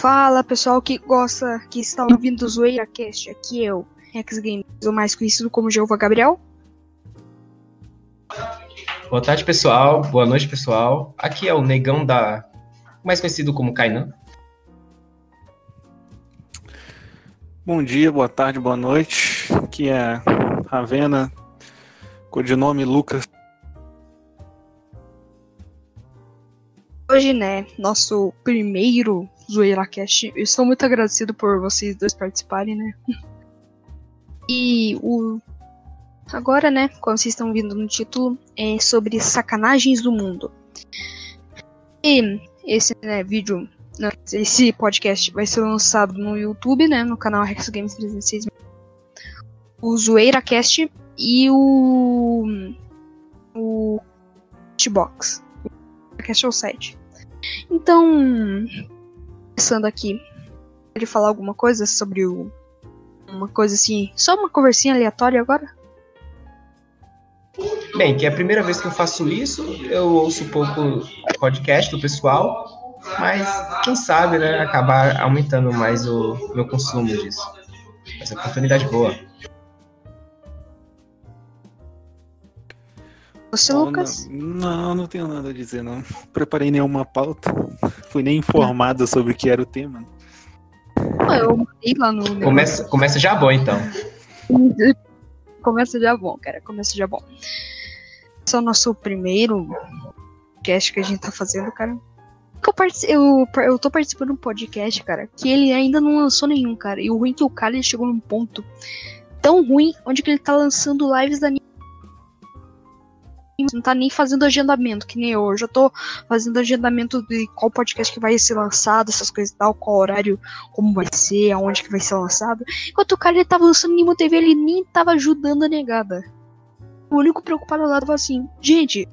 Fala pessoal que gosta, que está ouvindo o Zoeira Cast, aqui eu, Rex Games, o mais conhecido como Jeová Gabriel. Boa tarde pessoal, boa noite pessoal. Aqui é o Negão da. mais conhecido como Kainan. Bom dia, boa tarde, boa noite. Aqui é Ravena, codinome Lucas. Hoje, né, nosso primeiro Zoeira Cast. Eu estou muito agradecido por vocês dois participarem, né? E o. Agora, né, como vocês estão vendo no título, é sobre sacanagens do mundo. E esse né, vídeo, né, esse podcast vai ser lançado no YouTube, né, no canal Rex Games 306. O Zoeira Cast e o. O. O Cast é o site. Então, pensando aqui, pode falar alguma coisa sobre o. Uma coisa assim, só uma conversinha aleatória agora? Bem, que é a primeira vez que eu faço isso, eu ouço um pouco podcast do pessoal, mas quem sabe, né, acabar aumentando mais o meu consumo disso. Essa oportunidade boa. Você, Não, Lucas? Não, não tenho nada a dizer, não. Preparei nenhuma pauta. Fui nem informado sobre o que era o tema. Eu mandei lá no. Começa, começa já bom, então. Começa já bom, cara. Começa já bom. Esse é o nosso primeiro podcast que a gente tá fazendo, cara. Eu, eu, eu tô participando de um podcast, cara, que ele ainda não lançou nenhum, cara. E o ruim é que o cara ele chegou num ponto tão ruim onde que ele tá lançando lives da anime. Não tá nem fazendo agendamento, que nem eu. Eu já tô fazendo agendamento de qual podcast que vai ser lançado, essas coisas e tal, qual horário, como vai ser, aonde que vai ser lançado. Enquanto o cara ele tava lançando Nimo TV, ele nem tava ajudando a negada. O único preocupado lá tava assim, gente,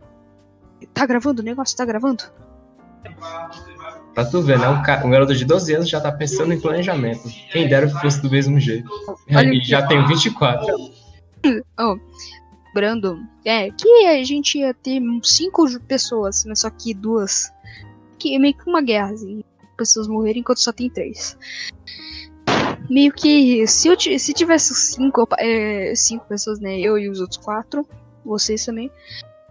tá gravando o negócio? Tá gravando? Pra tu ver, né? Um, ca- um garoto de 12 anos já tá pensando em planejamento. Quem dera que fosse do mesmo jeito. Olha já tenho 24. Lembrando é, que a gente ia ter cinco pessoas, mas só que duas. Que é meio que uma guerra, assim. Pessoas morrerem enquanto só tem três. Meio que se, eu, se tivesse cinco, é, cinco pessoas, né? Eu e os outros quatro, vocês também.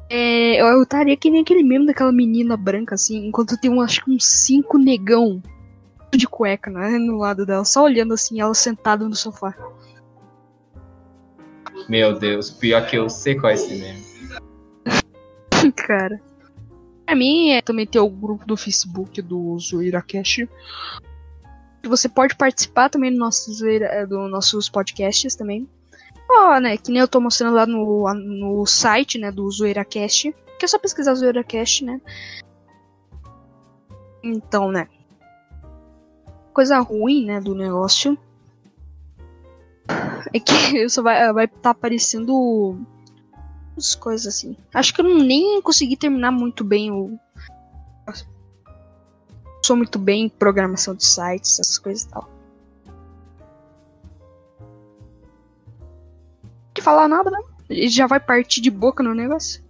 É, eu estaria que nem aquele meme daquela menina branca, assim, enquanto tem um, acho que uns cinco negão de cueca, né? No lado dela, só olhando assim, ela sentada no sofá. Meu Deus, pior que eu sei qual é esse meme. Cara. Pra mim, é também ter o grupo do Facebook do Zoeira Cash. Você pode participar também do nosso é, do nossos podcasts também. Ó, né, que nem eu tô mostrando lá no, no site, né, do Zoeira Cast. Que é só pesquisar Zoeira Cast, né? Então, né. Coisa ruim, né, do negócio. É que só vai vai tá aparecendo as coisas assim. Acho que eu não- nem consegui terminar muito bem o. Sou muito bem em programação de sites, essas coisas e tal. Que falar nada, né? Ele já vai partir de boca no negócio.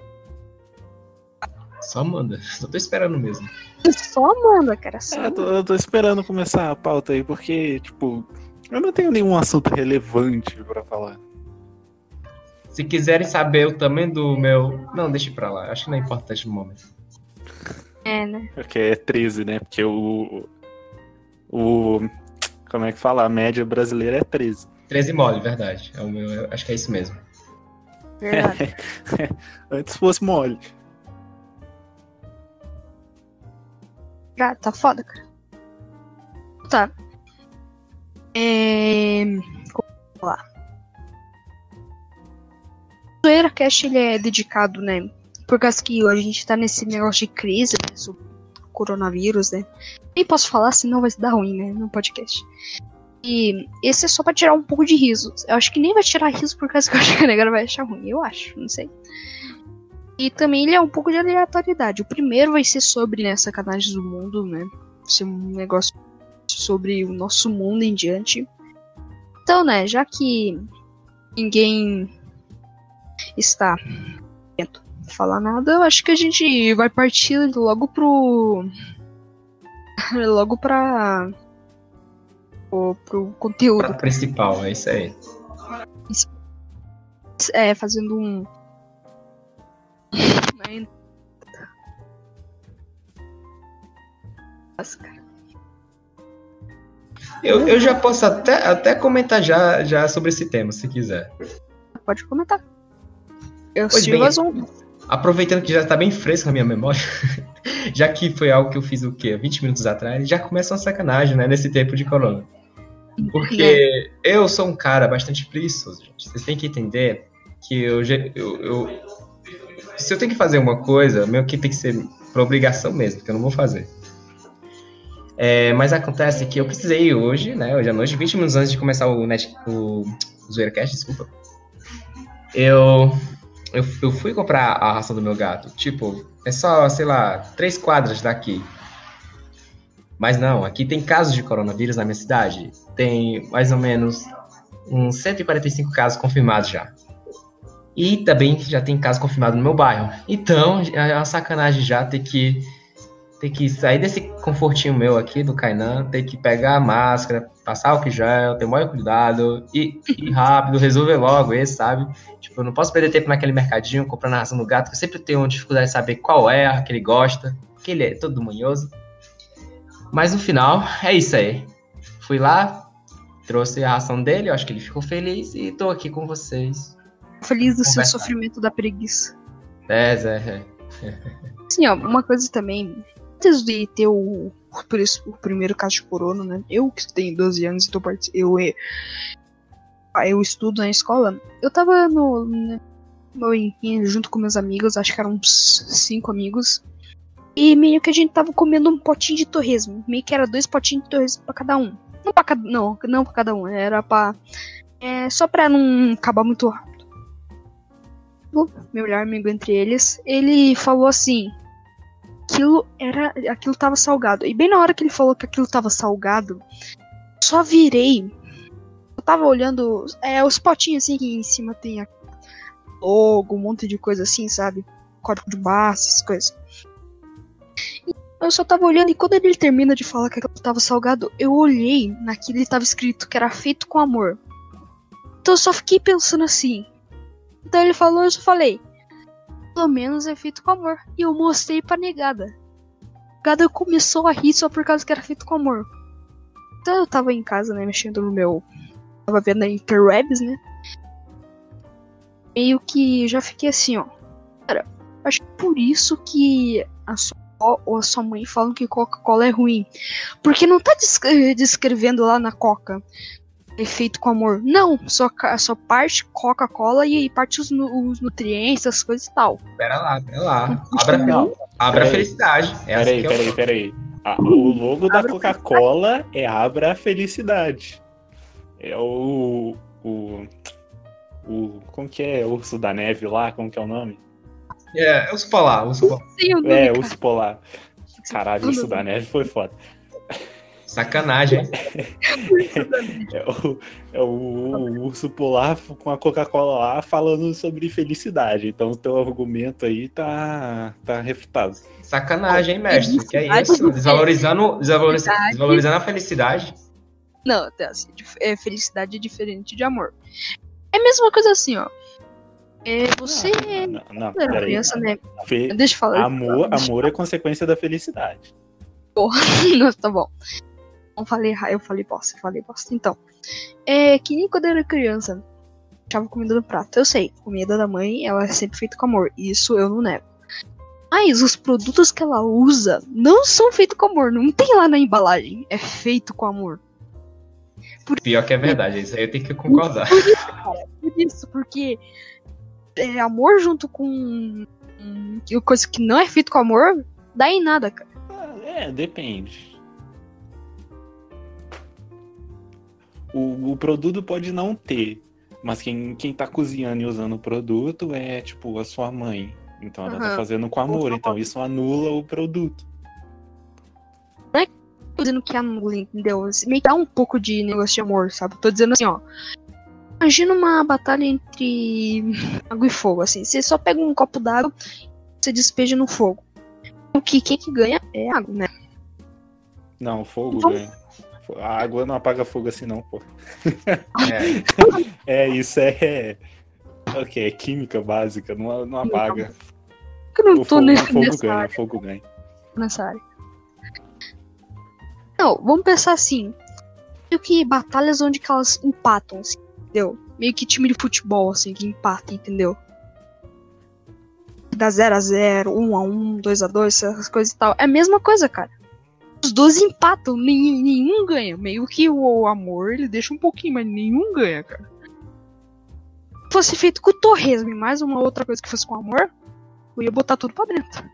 Só manda. Só tô esperando mesmo. Só manda, cara. Só É, eu, tô, eu tô esperando começar a pauta aí, porque, tipo, eu não tenho nenhum assunto relevante pra falar. Se quiserem saber o tamanho do meu. Não, deixa pra lá. Acho que não é importante no momento. é, né? Porque é 13, né? Porque o. O. Como é que fala? A média brasileira é 13. 13 mole, verdade. É o meu, eu acho que é isso mesmo. Verdade. Antes fosse mole. Ah, tá foda, cara. Tá. É. Vamos lá. O Zoeira Cash ele é dedicado, né? Por causa que a gente tá nesse negócio de crise, né? Sobre o coronavírus, né? Nem posso falar, senão vai dar ruim, né? No podcast. E esse é só pra tirar um pouco de riso. Eu acho que nem vai tirar riso por causa que eu acho que a galera vai achar ruim. Eu acho, não sei. E também ele é um pouco de aleatoriedade. O primeiro vai ser sobre né, sacanagens do mundo, né? Ser um negócio sobre o nosso mundo em diante. Então, né, já que ninguém está querendo falar nada, eu acho que a gente vai partir logo pro. logo pra pro, pro conteúdo. Prato principal, é isso aí. É, fazendo um. Nossa, cara. Eu, eu já posso até, até comentar já, já sobre esse tema, se quiser. Pode comentar. Eu Pois bem. Aproveitando que já está bem fresco na minha memória, já que foi algo que eu fiz o quê? 20 minutos atrás, já começa uma sacanagem, né? Nesse tempo de corona. Porque eu sou um cara bastante preguiçoso, gente. Vocês têm que entender que eu, eu, eu- se eu tenho que fazer uma coisa, meio que tem que ser por obrigação mesmo, que eu não vou fazer. É, mas acontece que eu precisei hoje, né? Hoje à noite, 20 minutos antes de começar o, net, o, o ZoeiraCast, desculpa. Eu, eu, eu fui comprar a ração do meu gato. Tipo, é só, sei lá, três quadras daqui. Mas não, aqui tem casos de coronavírus na minha cidade. Tem mais ou menos uns 145 casos confirmados já. E também já tem caso confirmado no meu bairro. Então, é uma sacanagem já ter que ter que sair desse confortinho meu aqui do Kainan, ter que pegar a máscara, passar álcool em gel, ter o maior cuidado, e ir rápido, resolver logo esse, sabe? Tipo, eu não posso perder tempo naquele mercadinho comprando a ração do gato, que eu sempre tenho dificuldade de saber qual é a que ele gosta, que ele é todo manhoso. Mas no final, é isso aí. Fui lá, trouxe a ração dele, eu acho que ele ficou feliz e tô aqui com vocês. Feliz do seu Conversar. sofrimento da preguiça. É, Zé. é. Assim, ó, uma coisa também. Antes de ter o, por isso, o primeiro caso de corona, né? Eu que tenho 12 anos e tô part... eu, eh, eu estudo na escola. Eu tava no, no junto com meus amigos, acho que eram uns cinco amigos. E meio que a gente tava comendo um potinho de torresmo. Meio que era dois potinhos de torresmo pra cada um. Não pra cada, não, não pra cada um. Era pra. É, só pra não acabar muito rápido. Meu melhor amigo entre eles, ele falou assim: aquilo era. aquilo tava salgado. E bem na hora que ele falou que aquilo tava salgado, só virei. Eu tava olhando é, os potinhos assim que em cima tem a logo, um monte de coisa assim, sabe? Código de barra, essas coisas. E Eu só tava olhando e quando ele termina de falar que aquilo tava salgado, eu olhei naquilo e tava escrito que era feito com amor. Então eu só fiquei pensando assim. Então ele falou, eu só falei pelo menos é feito com amor. E eu mostrei pra negada. A negada começou a rir só por causa que era feito com amor. Então eu tava em casa, né, mexendo no meu. Tava vendo a Interwebs, né? Meio que já fiquei assim, ó. Cara, acho que por isso que a sua ou a sua mãe falam que Coca-Cola é ruim. Porque não tá descre- descrevendo lá na Coca. É feito com amor. Não, só, só parte Coca-Cola e parte os, os nutrientes, as coisas e tal. Pera lá, pera lá. Abra, Não, abra a peraí. felicidade. É Peraí, que eu- peraí, peraí. Ah, o logo da a Coca-Cola é Abra a Felicidade. É o. O. O. Como que é? Urso da Neve lá? Como que é o nome? É, eu sou lá, eu sou lá. Sei o nome, É, cara. Urso Polar. Caralho, Urso da Neve foi foda. Sacanagem. hein? É o, é o, o Urso Polar com a Coca-Cola lá falando sobre felicidade. Então o teu argumento aí tá, tá refutado. Sacanagem, hein, mestre? Que é isso? é- Desvalorizando, desvaloriza- desvalorizando a felicidade. Não, é assim, é felicidade diferente de amor. É a mesma coisa assim, ó. É, você Não, não, quando era peraí. criança, né? Fe- Deixa eu falar. Amor, amor é consequência da felicidade. Não, tá bom. Não falei errado, eu falei bosta, eu falei bosta. Então, é que nem quando eu era criança, deixava comida no prato. Eu sei, comida da mãe, ela é sempre feita com amor. Isso eu não nego. Mas os produtos que ela usa não são feitos com amor. Não tem lá na embalagem. É feito com amor. Pior que é verdade, isso aí eu tenho que concordar. Por isso, porque é, amor junto com hum, coisa que não é feito com amor, dá em nada, cara. É, depende. O, o produto pode não ter, mas quem, quem tá cozinhando e usando o produto é, tipo, a sua mãe. Então ela tá Aham. fazendo com amor, então isso anula o produto. tô dizendo que anula, entendeu? Meio que dá um pouco de negócio de amor, sabe? Tô dizendo assim, ó. Imagina uma batalha entre água e fogo, assim. Você só pega um copo d'água e você despeja no fogo. O que quem que ganha é água, né? Não, fogo Então- ganha. A água não apaga fogo assim, não, pô. É. É, isso é. Ok, é química básica, não, não apaga. Eu não O tô fogo, nesse, o fogo nessa, ganha, área, fogo ganha. nessa área. Não, vamos pensar assim. Meio que batalhas onde que elas empatam, assim, entendeu? Meio que time de futebol, assim, que empata, entendeu? Dá 0x0, 1x1, 2x2, essas coisas e tal. É a mesma coisa, cara. Os dois empatam, nenhum, nenhum ganha. Meio que o, amor, ele deixa um pouquinho, mas nenhum ganha, cara. Se fosse feito com o torresmo e mais uma outra coisa que fosse com amor, eu ia botar tudo pra dentro.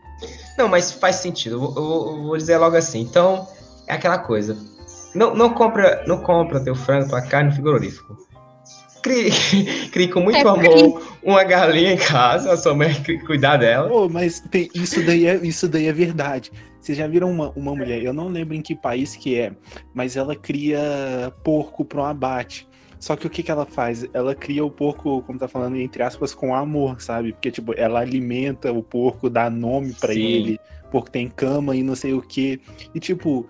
Não, mas faz sentido. Eu eu eu vou dizer logo assim. Então, é aquela coisa. Não, não compra, não compra teu frango, tua carne no frigorífico. Crie, crie com muito É, amor uma galinha em casa, a sua mãe cuidar dela. Pô, mas tem- isso, daí é, isso daí é verdade. Vocês já viram uma, uma mulher, eu não lembro em que país que é, mas ela cria porco para um abate. Só que o que, que ela faz? Ela cria o porco, como tá falando, entre aspas, com amor, sabe? Porque, tipo, ela alimenta o porco, dá nome pra Sim. ele, o porco tem cama e não sei o que. E, tipo,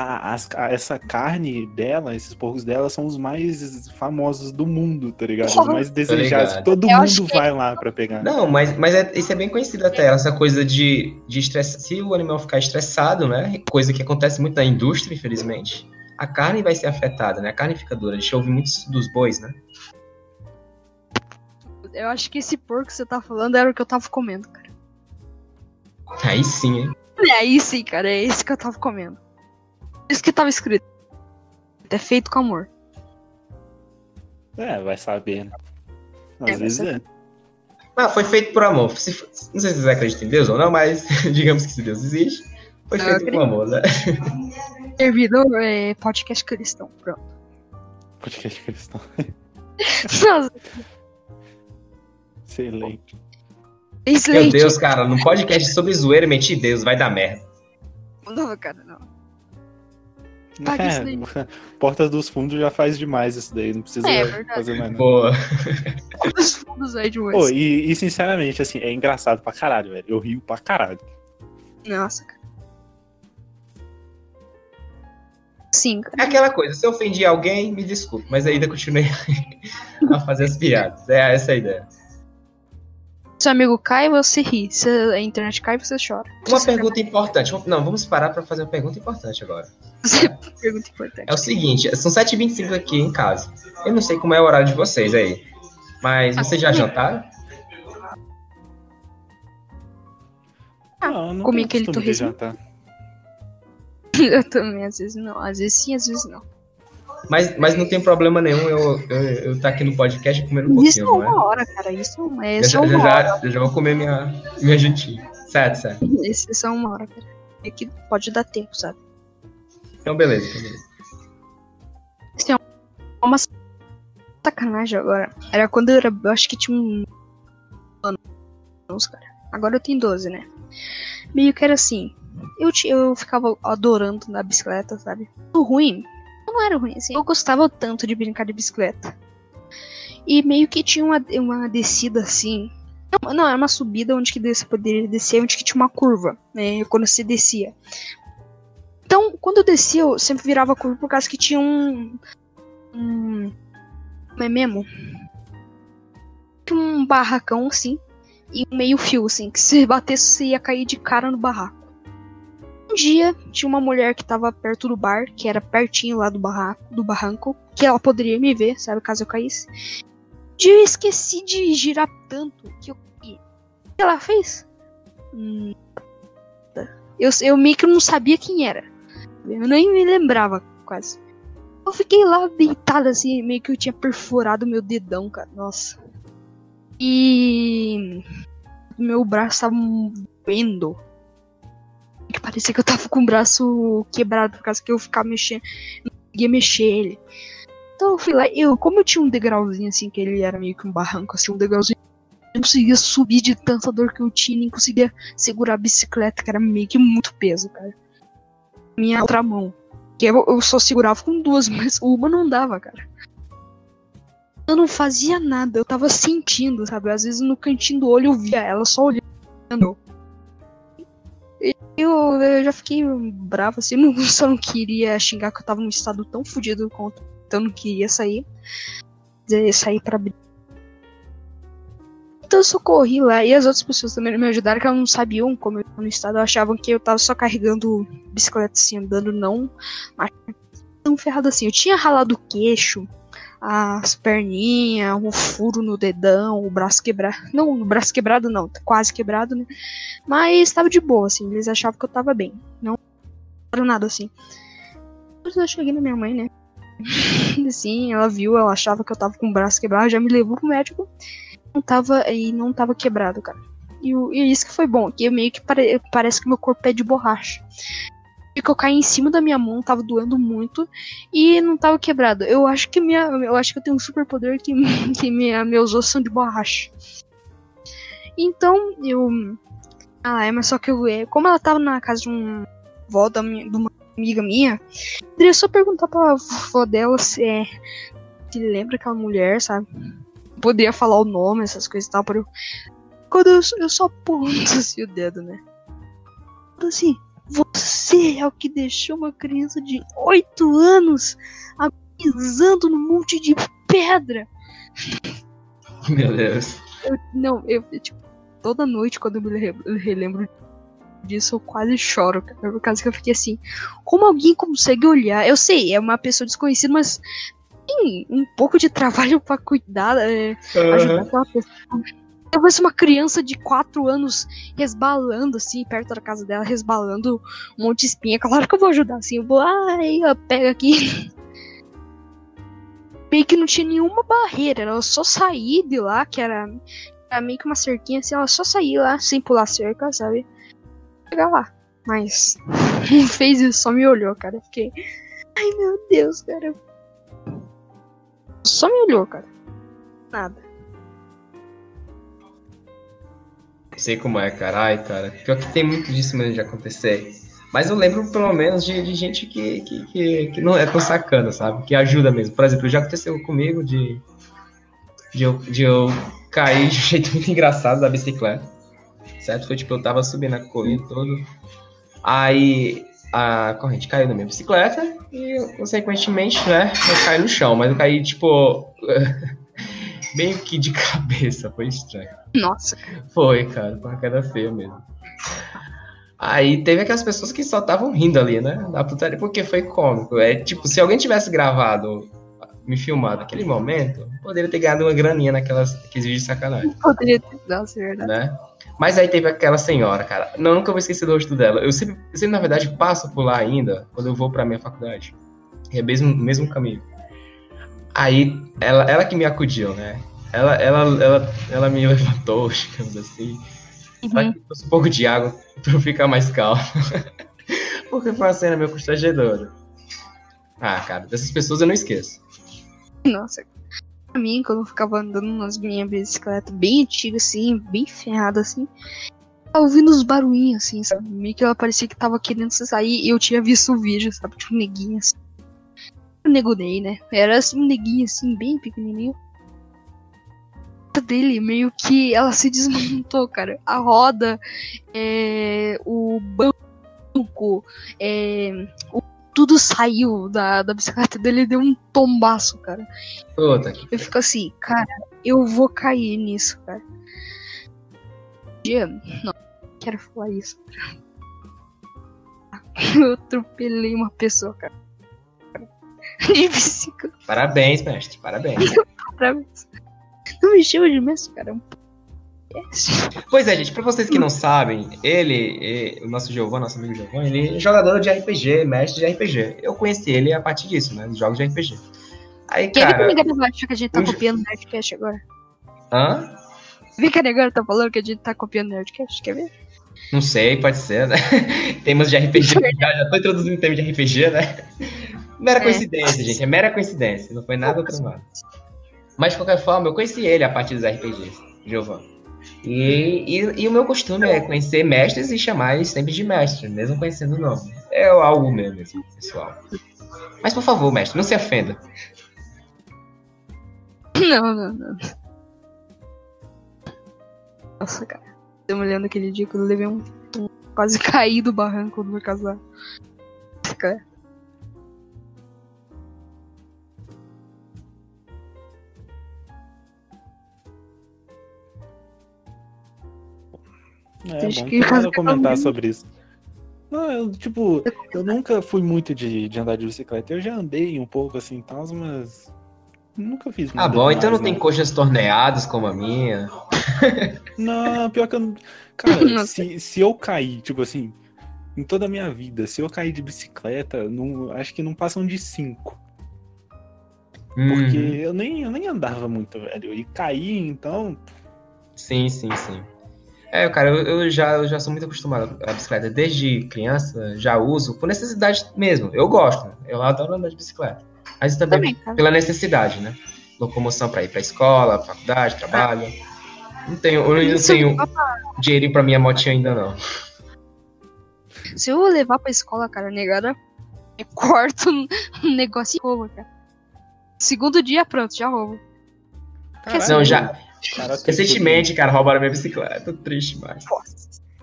a- a- essa carne dela, esses porcos dela, são os mais famosos do mundo, tá ligado? Os mais desejados. ligado. Todo Eu mundo que- vai lá pra pegar. Não, mas, mas é- isso é bem conhecido até, essa coisa de, de estresse. Se o animal ficar estressado, né? Coisa que acontece muito na indústria, infelizmente, a carne vai ser afetada, né? A carne fica dura. A gente ouve muito isso dos bois, né? Eu acho que esse porco que você tá falando era o que eu tava comendo, cara. Aí sim, hein? É aí sim, cara, é esse que eu tava comendo. Isso que tava escrito. É feito com amor. É, vai saber, né? Às É, vezes é. Ah, foi feito por amor. Se- não sei se vocês acreditam em Deus ou não, mas digamos que se Deus existe, foi Eu feito por amor, né? Servidor é podcast cristão. Pronto. Podcast cristão. Nossa, Excelente. Meu excelente. Deus, cara, num podcast sobre zoeira, meti Deus, vai dar merda. Não, cara, não. Paga isso daí. É, Porta dos Fundos já faz demais isso daí, não precisa É, verdade. fazer mais nada. Boa. Os fundos aí de Pô, hoje. e, e, sinceramente, assim, é engraçado pra caralho, velho. Eu rio pra caralho. Nossa, cara. Sim, cara. É aquela coisa, se eu ofendi alguém, me desculpe, mas ainda continuei a fazer as piadas. É essa a ideia. Se o amigo cai, você ri. Se a internet cai, você chora. Uma Você pergunta importante. Não, vamos parar para fazer uma pergunta importante agora. Pergunta importante. É o seguinte, são 7h25 aqui em casa. Eu não sei como é o horário de vocês aí. Mas vocês já jantaram? Ah, não, não comi aquele torresmo. Eu também, às vezes não. Às vezes sim, às vezes não. Mas, mas não tem problema nenhum eu, eu, eu tá aqui no podcast comendo um Isso é pouquinho, não é? uma hora, cara. Isso é, Eu isso é já, uma hora. já, eu já vou comer minha, minha jantinha. Certo, certo. Isso isso é uma hora, cara. É que pode dar tempo, sabe? Então, beleza. então beleza. Uma sacanagem agora. Era quando eu era. Eu acho que tinha um. anos, cara. Agora eu tenho 12, né? Meio que era assim. Eu, eu ficava adorando andar bicicleta, sabe? O ruim. Não era ruim, assim. Eu gostava tanto de brincar de bicicleta. E meio que tinha uma, uma descida assim. Não, não, era uma subida onde que você poderia descer, onde que tinha uma curva, né? Quando você descia. Então, quando eu descia, eu sempre virava curva por causa que tinha um. Um. Como é mesmo? Um barracão assim. E um meio fio, assim. Que se batesse, você ia cair de cara no barraco. Um dia, tinha uma mulher que tava perto do bar, que era pertinho lá do barraco, do barranco, que ela poderia me ver, sabe, caso eu caísse. Um dia eu esqueci de girar tanto que eu caí. O que ela fez? Hum, eu, eu meio que não sabia quem era. Eu nem me lembrava, quase. Eu fiquei lá deitada assim, meio que eu tinha perfurado meu dedão, cara. Nossa. E. Meu braço tava doendo. Que parecia que eu tava com o braço quebrado por causa que eu ficava mexendo. Não conseguia mexer ele. Então eu fui lá, eu, como eu tinha um degrauzinho assim, que ele era meio que um barranco, assim, um degrauzinho. Eu não conseguia subir de tanta dor que eu tinha, nem conseguia segurar a bicicleta, que era meio que muito peso, cara. Minha outra mão. Que eu, eu só segurava com duas, mas uma não dava, cara. Eu não fazia nada, eu tava sentindo, sabe? Às vezes no cantinho do olho eu via ela só olhando. Eu, eu já fiquei bravo, assim, não, só não queria xingar que eu tava num estado tão fodido quanto então não queria sair. Sair pra então eu socorri lá e as outras pessoas também me ajudaram, que elas não sabiam como eu estava no estado, achavam que eu tava só carregando bicicleta assim, andando, não. Mas tão ferrado assim. Eu tinha ralado o queixo, as perninhas, um furo no dedão, o braço quebrado. Não, o braço quebrado não, quase quebrado, né? Mas estava de boa, assim. Eles achavam que eu tava bem. Não era nada assim. Eu cheguei na minha mãe, né? assim, ela viu, ela achava que eu tava com o braço quebrado, já me levou pro médico. Não tava, e não tava quebrado, cara. E, e isso que foi bom, que meio que pare, parece que meu corpo é de borracha que eu caí em cima da minha mão, tava doendo muito e não tava quebrado. Eu acho que minha, eu acho que eu tenho um super poder que, que minha, meus ossos são de borracha. Então eu, ah, é, mas só que eu, é, como ela tava na casa de um vó da minha, de uma amiga minha, eu poderia só perguntar pra vó dela se é, se lembra aquela mulher, sabe? Poderia falar o nome, essas coisas e tal, para eu, quando eu, eu só aponto assim o dedo, né? Assim, você é o que deixou uma criança de 8 anos pisando num monte de pedra. Meu Deus. Eu, não, eu, tipo, toda noite quando eu me relembro disso, eu quase choro, cara, por causa que eu fiquei assim, como alguém consegue olhar? Eu sei, é uma pessoa desconhecida, mas tem um pouco de trabalho para cuidar, é, uhum. ajudar aquela pessoa. Eu vejo uma criança de 4 anos resbalando, assim, perto da casa dela, resbalando um monte de espinha. Claro que eu vou ajudar, assim. Eu vou, ai, eu pego aqui. meio que não tinha nenhuma barreira, ela só sair de lá, que era, era meio que uma cerquinha, assim, ela só sair lá, sem pular cerca, sabe? Chegar lá. Mas não fez isso, só me olhou, cara. Fiquei, ai meu Deus, cara. Só me olhou, cara. Nada. Sei como é, cara. Ai, cara. Pior que tem muito disso mesmo de acontecer. Mas eu lembro, pelo menos, de, de gente que, que, que, que, não é tão sacana, sabe? Que ajuda mesmo. Por exemplo, já aconteceu comigo de, de, eu, de eu cair de um jeito muito engraçado da bicicleta. Certo? Foi tipo, eu tava subindo a corrida todo. Aí a corrente caiu na minha bicicleta e, consequentemente, né, eu caí no chão. Mas eu caí, tipo, meio que de cabeça. Foi estranho. Nossa. Foi, cara, foi uma queda feia mesmo. Aí teve aquelas pessoas que só estavam rindo ali, né? Da putaria, porque foi cômico. É tipo, se alguém tivesse gravado, me filmado naquele momento, poderia ter ganhado uma graninha naquelas, naqueles vídeos de sacanagem. Poderia ter, nossa, é verdade. Né? Mas aí teve aquela senhora, cara. Não, nunca vou esquecer do rosto dela. Eu sempre, sempre, na verdade, passo por lá ainda, quando eu vou pra minha faculdade. É o mesmo, mesmo caminho. Aí, ela, ela que me acudiu, né? Ela, ela, ela, ela me levantou, digamos assim. Uhum. Que trouxe um pouco de água pra eu ficar mais calmo. Porque foi uma cena meio constrangedora. Ah, cara, dessas pessoas eu não esqueço. Nossa, pra mim, quando eu ficava andando nas minhas bicicletas bem antigas, assim, bem ferrada, assim, tava ouvindo os barulhinhos, assim, sabe? Meio que ela parecia que tava querendo sair e eu tinha visto o vídeo, sabe? Tipo, neguinho, assim. Eu negunei, né? Era assim, um neguinho, assim, bem pequenininho dele meio que ela se desmontou, cara. A roda, é, o banco, é, o, tudo saiu da, da bicicleta dele e deu um tombaço, cara. Eu fico assim, cara, eu vou cair nisso, cara. Dia, não, quero falar isso. Eu atropelei uma pessoa, cara. De bicicleta. Parabéns, mestre, parabéns. Parabéns. Não me chama de mestre, cara. Pois é, gente, pra vocês que não sabem, ele, o nosso Giovanni, nosso amigo Giovanni, ele é jogador de RPG, mestre de RPG. Eu conheci ele a partir disso, né? Dos jogos de RPG. Aí, Quer cara. ver que a que a gente tá copiando o Nerdcast agora? Hã? Vê que agora tá falando que a gente tá copiando o Nerdcast, quer ver? Não sei, pode ser, né? Temas de RPG, já, já tô introduzindo tema de RPG, né? Mera é. coincidência, gente, é mera coincidência, não foi nada outro mais. Mas de qualquer forma, eu conheci ele a partir dos RPGs, Giovanni. E, e, e, o meu costume é conhecer mestres e chamar eles sempre de mestre, mesmo conhecendo o nome. É algo meu mesmo, pessoal. Mas por favor, mestre, não se ofenda. Não, não, não. Nossa, cara. Eu me lembro aquele dia que eu levei um. Quase caí do barranco do meu casal. É Acho bom que fazer comentar também. sobre isso. Não, eu, tipo, eu nunca fui muito de, de andar de bicicleta. Eu já andei um pouco assim e tal, mas nunca fiz Ah, nada bom, então demais, não tem né? coxas torneadas como a minha. Não, pior que eu não. Cara, Não se, se eu cair, tipo assim, em toda a minha vida, se eu cair de bicicleta, não, acho que não passam de cinco. Porque Uhum. eu, nem, eu nem andava muito, velho. E cair, então. Sim, sim, sim. É, cara, eu, eu já, eu já sou muito acostumado à bicicleta. Desde criança, já uso, por necessidade mesmo. Eu gosto, eu adoro andar de bicicleta. Mas também, Também, cara. pela necessidade, né? Locomoção pra ir pra escola, faculdade, trabalho. Não tenho, eu não tenho dinheiro pra minha motinha ainda, não. Se eu levar pra escola, cara, negada, eu corto um negócio e roubo, cara. Segundo dia, pronto, já roubo. Caralho, Não, já. Cara, Recentemente, cara, roubaram minha bicicleta. Tô triste demais.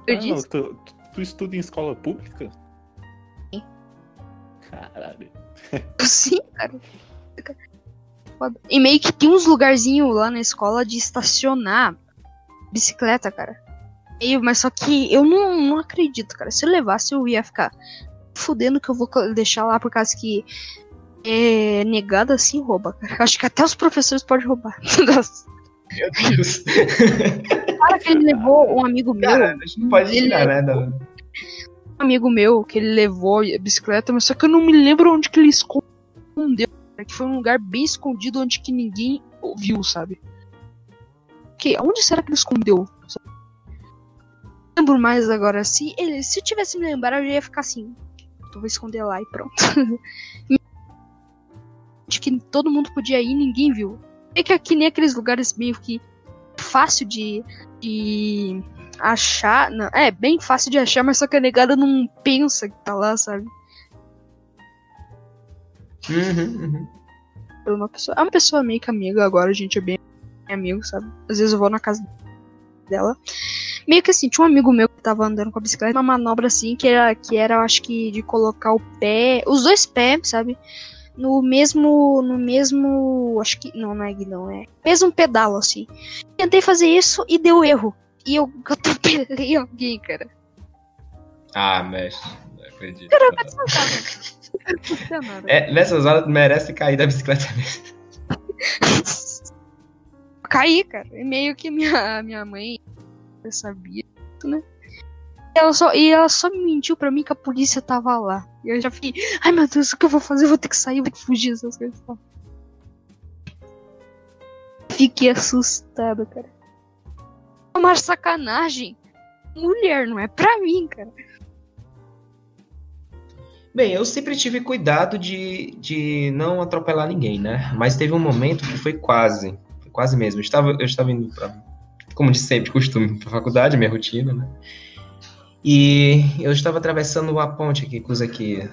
Eu Ah, disse. tu, tu- tu estuda em escola pública? Sim. Caralho. Sim, cara. E meio que tem uns lugarzinhos lá na escola de estacionar bicicleta, cara. E, mas só que eu não, não acredito, cara. Se eu levasse, eu ia ficar fudendo que eu vou deixar lá por causa que é negada assim rouba, cara. Acho que até os professores podem roubar. Meu Deus. Cara, que ele levou um amigo meu. Cara, a gente não pode tirar, né? da- um amigo meu que ele levou a bicicleta, mas só que eu não me lembro onde que ele escondeu. cara, Que foi um lugar bem escondido onde que ninguém ouviu, sabe? Que, onde será que ele escondeu? Sabe? Não lembro mais agora. Se ele, se eu tivesse me lembrado, eu ia ficar assim. Eu vou esconder lá e pronto. Acho que todo mundo podia ir ninguém viu. É que aqui nem aqueles lugares meio que fácil de, de achar. Não, é bem fácil de achar, mas só que a negada não pensa que tá lá, sabe? Uhum, uhum. Por uma pessoa. É uma pessoa meio que amiga agora, a gente é bem amigo, sabe? Às vezes eu vou na casa dela. Meio que assim, tinha um amigo meu que tava andando com a bicicleta, uma manobra assim, que era, que era, eu acho que, de colocar o pé, os dois pés, sabe? No mesmo, no mesmo, acho que, não, não é guidão, é mesmo pedal, assim. Tentei fazer isso e deu erro. E eu atropelei alguém, cara. Ah, mestre. Não acredito. Não sei nada. É, nessas horas merece cair da bicicleta mesmo. Caí, cara. E meio que minha, minha mãe sabia, né? Ela, só, e ela só me mentiu pra mim que a polícia tava lá. E eu já fiquei, ai meu Deus, o que eu vou fazer? Eu vou ter que sair, eu vou ter que fugir dessas coisas. Fiquei assustado, cara. Uma sacanagem. Mulher, não é pra mim, cara. Bem, eu sempre tive cuidado de, de não atropelar ninguém, né? Mas teve um momento que foi quase. Foi quase mesmo. Eu estava, eu estava indo pra, como de sempre, costume, pra faculdade, minha rotina, né? E eu estava atravessando uma ponte aqui, cruza aqui,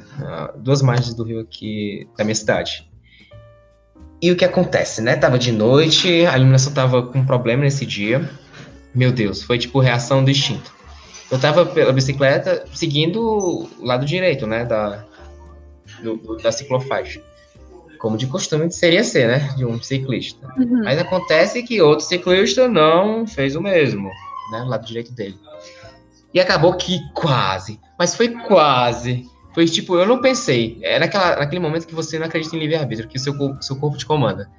duas margens do rio aqui da minha cidade. E o que acontece, né? Tava de noite, a iluminação tava com problema nesse dia. Meu Deus, foi tipo reação do instinto. Eu tava pela bicicleta seguindo o lado direito, né? Da, do- do- da ciclofaixa. Como de costume seria ser, né? De um ciclista. Uhum. Mas acontece que outro ciclista não fez o mesmo, né? Do lado direito dele. E acabou que quase, mas foi quase. Foi tipo, eu não pensei. É naquela, naquele momento que você não acredita em livre-arbítrio, que o seu, corpo- seu corpo te comanda.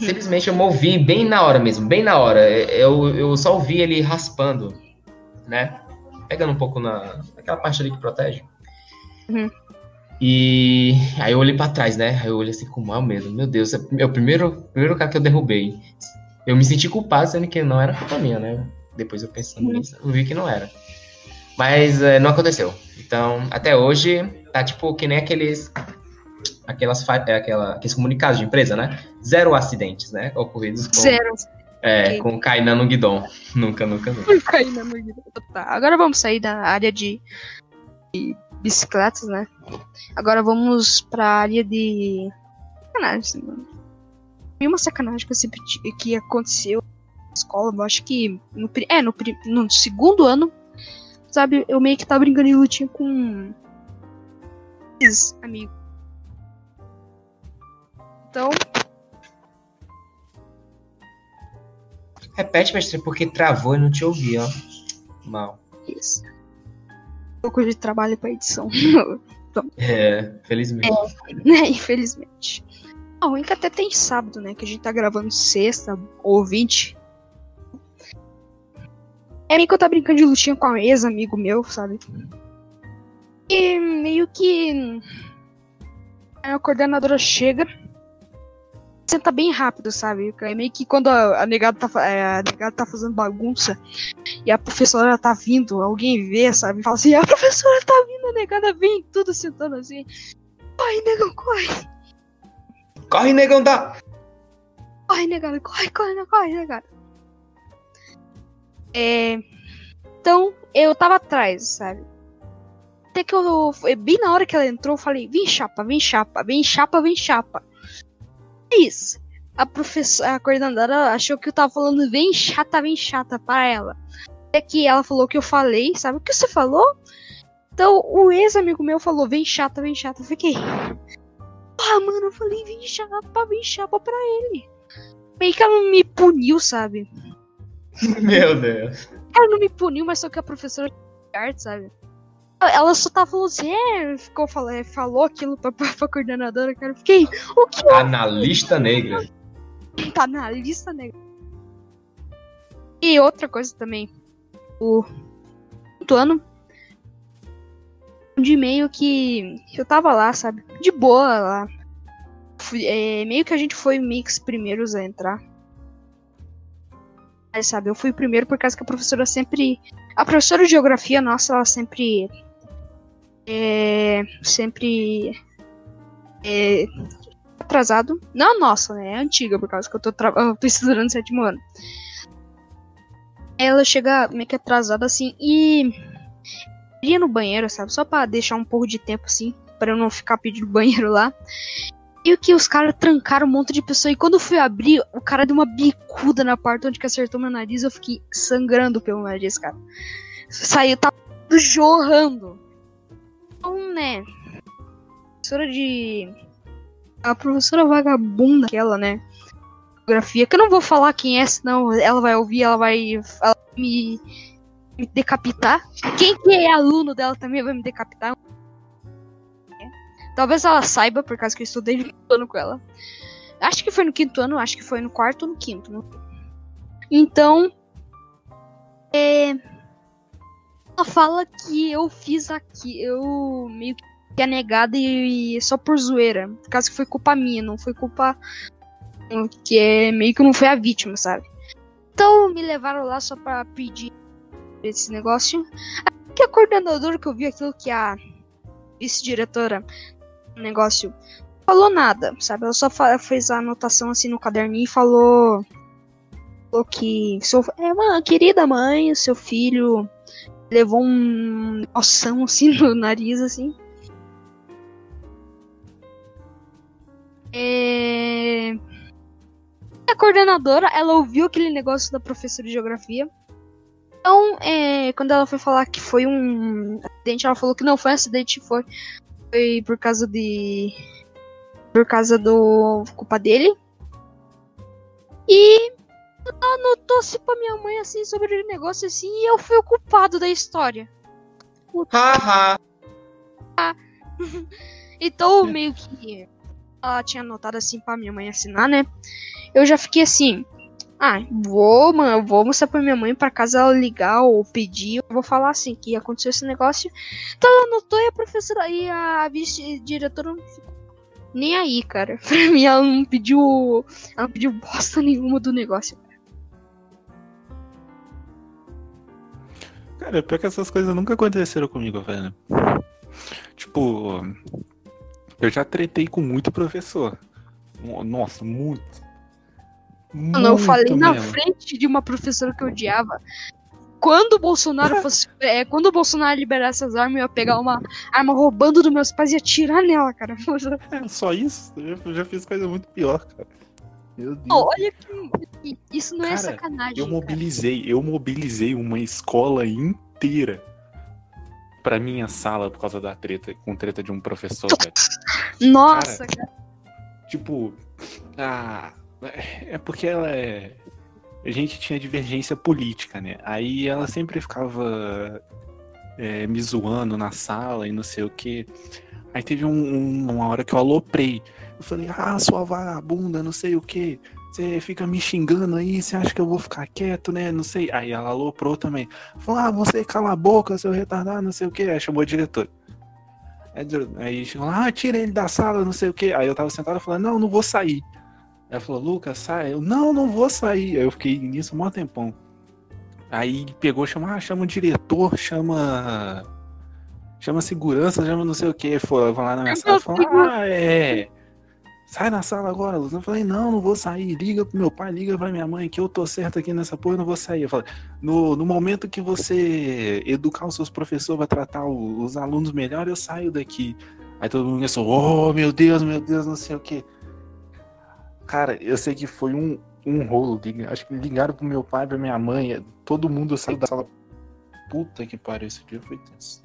Simplesmente eu movi bem na hora mesmo, bem na hora. Eu, eu só ouvi ele raspando, né? Pegando um pouco na, naquela parte ali que protege. Uhum. E aí eu olhei pra trás, né? Aí eu olhei assim com mau medo. Meu Deus, é o primeiro, primeiro cara que eu derrubei. Eu me senti culpado, sendo que não era culpa minha, né? Depois eu pensando Uhum. nisso, eu vi que não era. Mas é, não aconteceu. Então, até hoje, tá tipo que nem aqueles. Aquelas, é, aquela, aqueles comunicados de empresa, né? Zero acidentes, né? Ocorridos com, Zero. é, com Kainan no guidão. Nunca, nunca, nunca. Na mangueira. Tá, agora vamos sair da área de, de bicicletas, né? Agora vamos pra área de sacanagem, mano. E uma sacanagem que eu sempre ti- que aconteceu escola, eu acho que no, é, no, no segundo ano sabe, eu meio que tava brincando de lutinha com. amigo. Então. Repete, mestre, porque travou e não te ouvi, ó. Mal. Isso. Um pouco de trabalho pra edição. É, felizmente. É, né? Infelizmente. A ruim é que até tem sábado, né? Que a gente tá gravando sexta ou 20. É meio que eu tava brincando de lutinha com um ex-amigo meu, sabe? E meio que. A coordenadora chega. Senta bem rápido, sabe? É meio que quando a, a, negada tá, é, a negada tá fazendo bagunça e a professora tá vindo, alguém vê, sabe? Fala assim: a professora tá vindo, a negada vem, tudo sentando assim. Corre, negão, corre! Corre, negão, tá! Corre, negada, corre, corre, corre, negada. É... Então, eu tava atrás, sabe? Até que eu. Bem na hora que ela entrou, eu falei: vem chapa, vem chapa, vem chapa, vem chapa. É isso. A professora, a coordenadora achou que eu tava falando vem chata, vem chata para ela. Até que ela falou que eu falei, sabe? O que você falou? Então, o ex-amigo meu falou: vem chata, vem chata. Eu fiquei. Ah, mano, eu falei: vem chapa, vem chapa pra ele. Meio que ela me puniu, sabe? Meu Deus. Ela não me puniu, mas só que a professora de arte, sabe? Ela só tava falando assim, é, ficou, falou, é, falou aquilo pra, pra, pra coordenadora, cara. Eu fiquei, o que? Tá na lista negra. Tá na lista negra. E outra coisa também. O quinto ano de meio que eu tava lá, sabe? De boa lá. Fui, é, meio que a gente foi meio que os primeiros a entrar sabe? Eu fui primeiro por causa que a professora sempre. A professora de geografia nossa, ela sempre. É, sempre. É, atrasado. Não nossa, né? É antiga, por causa que eu tô, tra... eu tô estudando sétimo ano. Ela chega meio que atrasada assim e. ia no banheiro, sabe? Só pra deixar um pouco de tempo assim. para eu não ficar pedindo banheiro lá. E o que os caras trancaram um monte de pessoa. E quando eu fui abrir, o cara deu uma bicuda na parte onde que acertou meu nariz. Eu fiquei sangrando pelo nariz, cara. Saiu, tá jorrando. Então, né? Professora de. A professora vagabunda, aquela, né? Geografia, que eu não vou falar quem é, senão ela vai ouvir, ela vai, ela vai me, me decapitar. Quem que é aluno dela também vai me decapitar. Talvez ela saiba, por causa que eu estudei no quinto ano com ela. Acho que foi no quinto ano, acho que foi no quarto ou no quinto. Então. É... Ela fala que eu fiz aqui. Eu meio que é negada e, só por zoeira. Por causa que foi culpa minha, não foi culpa. Que é meio que não foi a vítima, sabe? Então me levaram lá só pra pedir esse negócio. Que a coordenadora que eu vi aquilo que a vice-diretora negócio. Falou nada, sabe? Ela só fez a anotação assim no caderninho e falou. Falou que. Seu, é uma querida mãe, seu filho levou um noção assim no nariz, assim. É... A coordenadora, ela ouviu aquele negócio da professora de geografia. Então, é, quando ela foi falar que foi um acidente, ela falou que não foi um acidente, foi foi por causa de. Por causa do. culpa dele. E anotou-se pra minha mãe assim sobre o negócio assim e eu fui o culpado da história. Haha. então, meio que ela tinha anotado assim pra minha mãe assinar, né? Eu já fiquei assim. Ah, vou, mano, vou mostrar pra minha mãe pra casa ela ligar ou pedir. Eu vou falar assim que aconteceu esse negócio. Então ela anotou e a professora e a vice-diretora nem aí, cara. Pra mim ela não pediu. Ela não pediu bosta nenhuma do negócio, cara. Cara, pior que essas coisas nunca aconteceram comigo, velho. Tipo, eu já tretei com muito professor. Nossa, muito. Mano, eu falei na frente de uma professora que eu odiava. Quando o Bolsonaro fosse. É, quando o Bolsonaro liberasse as armas, eu ia pegar uma arma roubando dos meus pais e atirar nela, cara. É só isso? Eu já fiz coisa muito pior, cara. Meu Deus. Oh, olha que. Isso não é cara, é sacanagem. Eu mobilizei, cara. eu mobilizei uma escola inteira pra minha sala por causa da treta, com treta de um professor, velho. Nossa, cara. Tipo, ah, é porque ela é. A gente tinha divergência política, né? Aí ela sempre ficava é, me zoando na sala e não sei o que. Aí teve um, um, uma hora que eu aloprei. Eu falei, ah, sua vagabunda, não sei o que. Você fica me xingando aí, você acha que eu vou ficar quieto, né? Não sei. Aí ela aloprou também. Falou, ah, você cala a boca, seu retardado, não sei o que. Aí chamou o diretor. Aí chegou lá, ah, tira ele da sala, não sei o que. Aí eu tava sentado falei, não, não vou sair. Ela falou, Lucas, sai. Eu, não, não vou sair. Aí eu fiquei nisso um tempão. Aí pegou, chama, ah, chama o diretor, chama. Chama segurança, chama não sei o que. Foi lá na minha sala e ah, é. Sai na sala agora, Lucas. Eu falei, não, não vou sair. Liga pro meu pai, liga pra minha mãe, que eu tô certo aqui nessa porra, não vou sair. Eu falei, no, no momento que você educar os seus professores, vai tratar o, os alunos melhor, eu saio daqui. Aí todo mundo começou, oh, meu Deus, meu Deus, não sei o que. Cara, eu sei que foi um, um rolo. Acho que ligaram pro meu pai, pra minha mãe. Todo mundo saiu da sala. Puta que pariu, esse dia foi tenso.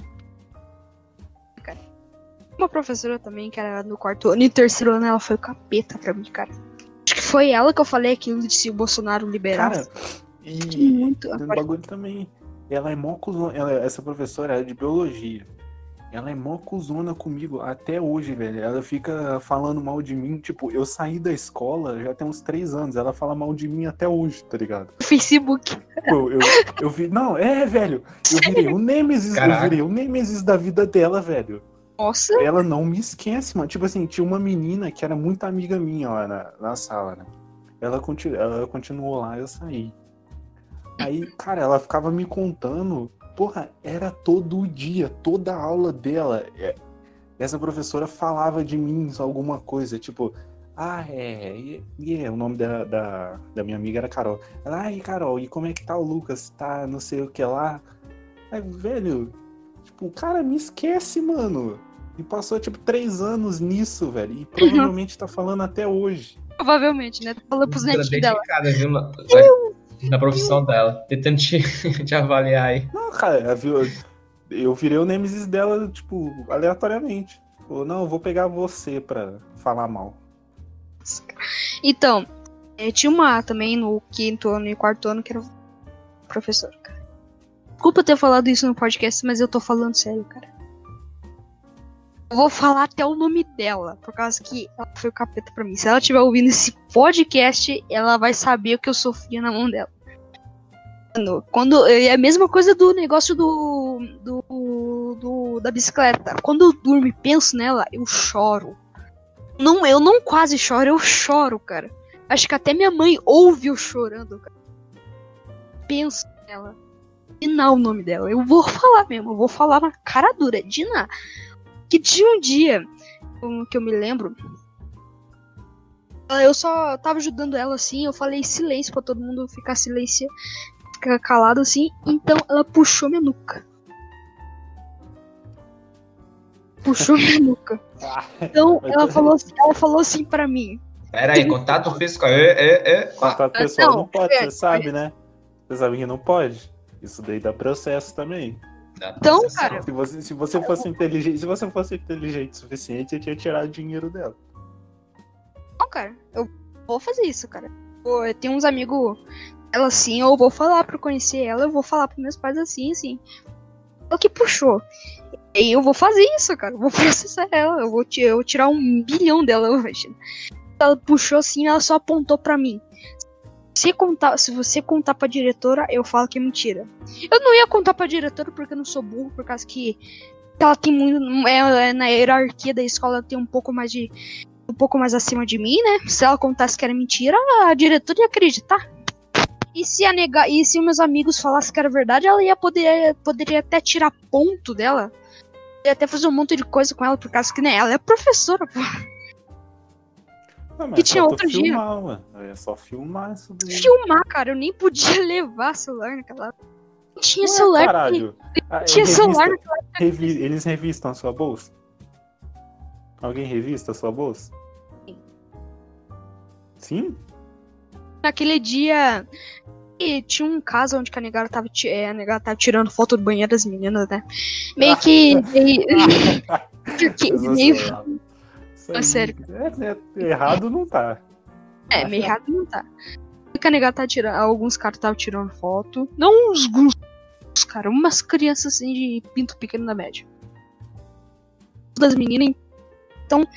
Uma professora também, que era no quarto ano e terceiro ano, ela foi capeta pra mim, cara. Acho que foi ela que eu falei aquilo de se o Bolsonaro liberar. Cara, e muito. O bagulho também. Ela é mó cuzona. Ela, essa professora é de biologia. Ela é mó cuzona comigo até hoje, velho. Ela fica falando mal de mim. Tipo, eu saí da escola já tem uns três anos. Ela fala mal de mim até hoje, tá ligado? Facebook. Pô, eu, eu vi. Não, é, velho. Eu virei o Nemesis. Caraca. Eu virei o Nemesis da vida dela, velho. Nossa. Ela não me esquece, mano. Tipo assim, tinha uma menina que era muito amiga minha lá na, na sala, né? Ela, continu, ela continuou lá eu saí. Aí, cara, ela ficava me contando Porra, era todo dia, toda a aula dela. É, essa professora falava de mim alguma coisa, tipo, ah, é, e, e é, o nome da, da, da, minha amiga era Carol. Ela, ai, Carol, e como é que tá o Lucas? Tá não sei o que lá? Aí, velho, tipo, o cara me esquece, mano. E passou, tipo, três anos nisso, velho. E provavelmente tá falando até hoje. Provavelmente, né? Tá falando pros netos dela. Viu? Na profissão dela, tentando te, te avaliar aí. Não, cara, viu? Eu virei o Nemesis dela, tipo, aleatoriamente. Falou, não, eu vou pegar você pra falar mal. Então, é, tinha uma também no quinto ano e quarto ano que era professor, cara. Desculpa ter falado isso no podcast, mas eu tô falando sério, cara. Vou falar até o nome dela, por causa que ela foi o capeta pra mim. Se ela estiver ouvindo esse podcast, ela vai saber o que eu sofria na mão dela. Quando, é a mesma coisa do negócio do, do, do da bicicleta. Quando eu durmo e penso nela, eu choro. Não, eu não quase choro, eu choro, cara. Acho que até minha mãe ouve eu chorando, cara. Penso nela. Dina o nome dela. Eu vou falar mesmo, eu vou falar na cara dura. Dina. Que tinha um dia que eu me lembro. Eu só tava ajudando ela assim, eu falei silêncio para todo mundo ficar silêncio, ficar calado assim. Então ela puxou minha nuca. Puxou minha nuca. Então ela falou assim, ela falou assim para mim. Pera aí, contato físico. É, é, é. Contato pessoal não, não pode, é, você sabe, né? Você sabe que não pode. Isso daí dá processo também. Então, cara. Se você, se você fosse inteligente, se você fosse inteligente o suficiente, você tinha tirado o dinheiro dela. Não, cara, eu vou fazer isso, cara. Eu tenho uns amigos ela assim, eu vou falar pra conhecer ela, eu vou falar pros meus pais assim, assim. O que puxou. E eu vou fazer isso, cara. Eu vou processar ela. Eu vou, eu vou tirar um bilhão dela hoje. Ela puxou assim, ela só apontou pra mim se, contar, se você contar pra diretora, eu falo que é mentira. Eu não ia contar pra diretora porque eu não sou burro, por causa que ela tem muito. É, é, na hierarquia da escola ela tem um pouco mais de. um pouco mais acima de mim, né? Se ela contasse que era mentira, a diretora ia acreditar. E se a negar, e se meus amigos falassem que era verdade, ela ia poder poderia até tirar ponto dela. Ia até fazer um monte de coisa com ela, por causa que né, ela é professora, pô. Não, que tinha outro filmar, dia. Mano. É só filmar isso daí. Filmar, cara, eu nem podia levar celular naquela época. Não tinha Ué, celular. Caralho. Ah, tinha revista, celular naquela época. Revi eles revistam a sua bolsa? Alguém revista a sua bolsa? Sim. Sim? Naquele dia. E tinha um caso onde a negada tava, é, a negada tava tirando foto do banheiro das meninas, né? Meio que. meio, que- meio, Isso aí, É sério. é- é- errado não tá. é, meio errado não tá. Que a negada tá tirando. Alguns caras estavam tirando foto. Não uns alguns caras, umas crianças assim de pinto pequeno na média. Das meninas. Então,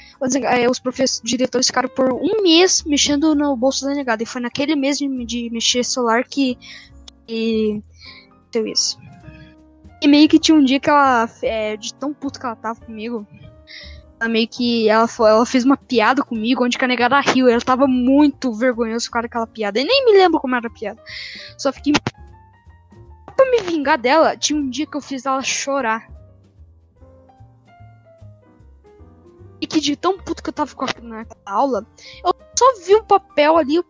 é, os professores, diretores ficaram por um mês mexendo no bolso da negada. E foi naquele mês de, de mexer celular que. que deu isso. E meio que tinha um dia que ela. é, de tão puto que ela tava comigo. Ela meio que. Ela, ela fez uma piada comigo onde que a negada riu. Ela tava muito vergonhoso com aquela piada. Eu nem me lembro como era a piada. Só fiquei. Pra me vingar dela, tinha um dia que eu fiz ela chorar. E que de tão puto que eu tava com a, naquela aula, eu só vi um papel ali, eu